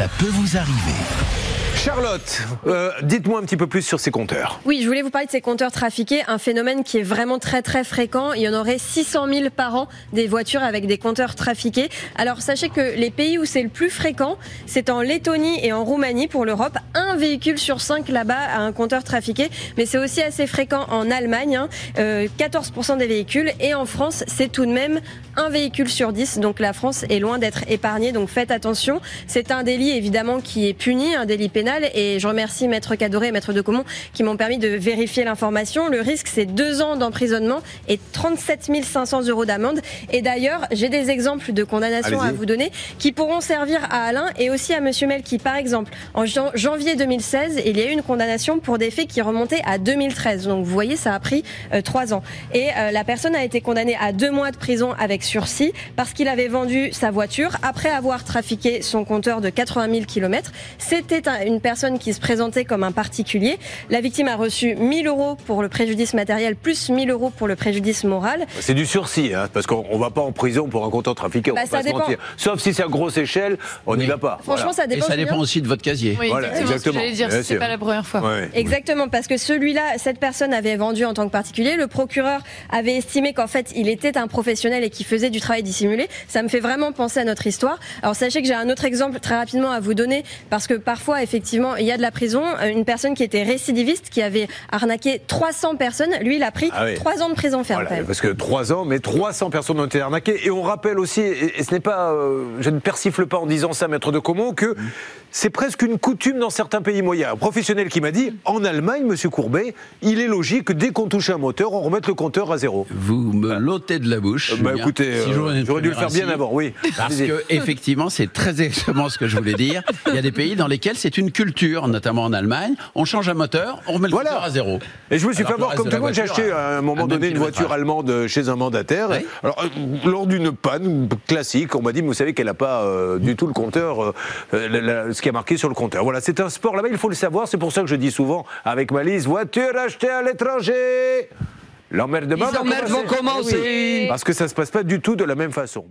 Ça peut vous arriver. Charlotte, euh, dites-moi un petit peu plus sur ces compteurs. Oui, je voulais vous parler de ces compteurs trafiqués, un phénomène qui est vraiment très très fréquent. Il y en aurait 600 000 par an des voitures avec des compteurs trafiqués. Alors sachez que les pays où c'est le plus fréquent, c'est en Lettonie et en Roumanie pour l'Europe. Un véhicule sur cinq là-bas a un compteur trafiqué, mais c'est aussi assez fréquent en Allemagne, hein. euh, 14% des véhicules, et en France, c'est tout de même un véhicule sur 10. Donc la France est loin d'être épargnée, donc faites attention. C'est un délit évidemment qui est puni, un délit pénal et je remercie Maître Cadoré et Maître de Comont qui m'ont permis de vérifier l'information. Le risque, c'est deux ans d'emprisonnement et 37 500 euros d'amende. Et d'ailleurs, j'ai des exemples de condamnations à vous donner qui pourront servir à Alain et aussi à Monsieur Melki. Par exemple, en janvier 2016, il y a eu une condamnation pour des faits qui remontaient à 2013. Donc vous voyez, ça a pris euh, trois ans. Et euh, la personne a été condamnée à deux mois de prison avec sursis parce qu'il avait vendu sa voiture après avoir trafiqué son compteur de 80 000 km. C'était une personne qui se présentait comme un particulier. La victime a reçu 1000 euros pour le préjudice matériel plus 1000 euros pour le préjudice moral. C'est du sursis, hein, parce qu'on ne va pas en prison pour un compteur trafiqué, on bah, va pas se mentir. Sauf si c'est à grosse échelle, on n'y va pas. Franchement, ça dépend. Et ça dépend aussi de votre casier. Oui, exactement. dire, c'est pas la première fois. Exactement, parce que celui-là, cette personne avait vendu en tant que particulier. Le procureur avait estimé qu'en fait, il était un professionnel et qu'il faisait du travail dissimulé. Ça me fait vraiment penser à notre histoire. Alors sachez que j'ai un autre exemple très rapidement à vous donner, parce que parfois, effectivement, effectivement, il y a de la prison. Euh, une personne qui était récidiviste, qui avait arnaqué 300 personnes, lui, il a pris ah 3 ans de prison ferme. parce que 3 ans, mais 300 personnes ont été arnaquées. Et on rappelle aussi, et, ce n'est pas, euh, je ne persifle pas en disant ça, maître de Comont, que c'est presque une coutume dans certains pays moyens. Un professionnel qui m'a dit, en Allemagne, monsieur Courbet, il est logique que dès qu'on touche un moteur, on remette le compteur à zéro. Vous me l'ôtez de la bouche. bah écoutez, euh, j'aurais dû le faire bien avant, oui. Parce que effectivement, c'est très exactement ce que je voulais dire. Il y a des pays dans lesquels c'est une culture, notamment en Allemagne. On change un moteur, on remet le compteur à zéro. Et je me suis fait voir comme tout le monde. J'ai acheté à un moment donné une voiture allemande chez un mandataire. Alors, euh, lors d'une panne classique, on m'a dit, mais vous savez qu'elle n'a pas euh, du tout le compteur, euh, ce qui a marqué sur le compteur. Voilà, c'est un sport là-bas, il faut le savoir. C'est pour ça que je dis souvent avec ma liste, voiture achetée à l'étranger. L'emmerdement vont commencer. Parce que ça ne se passe pas du tout de la même façon.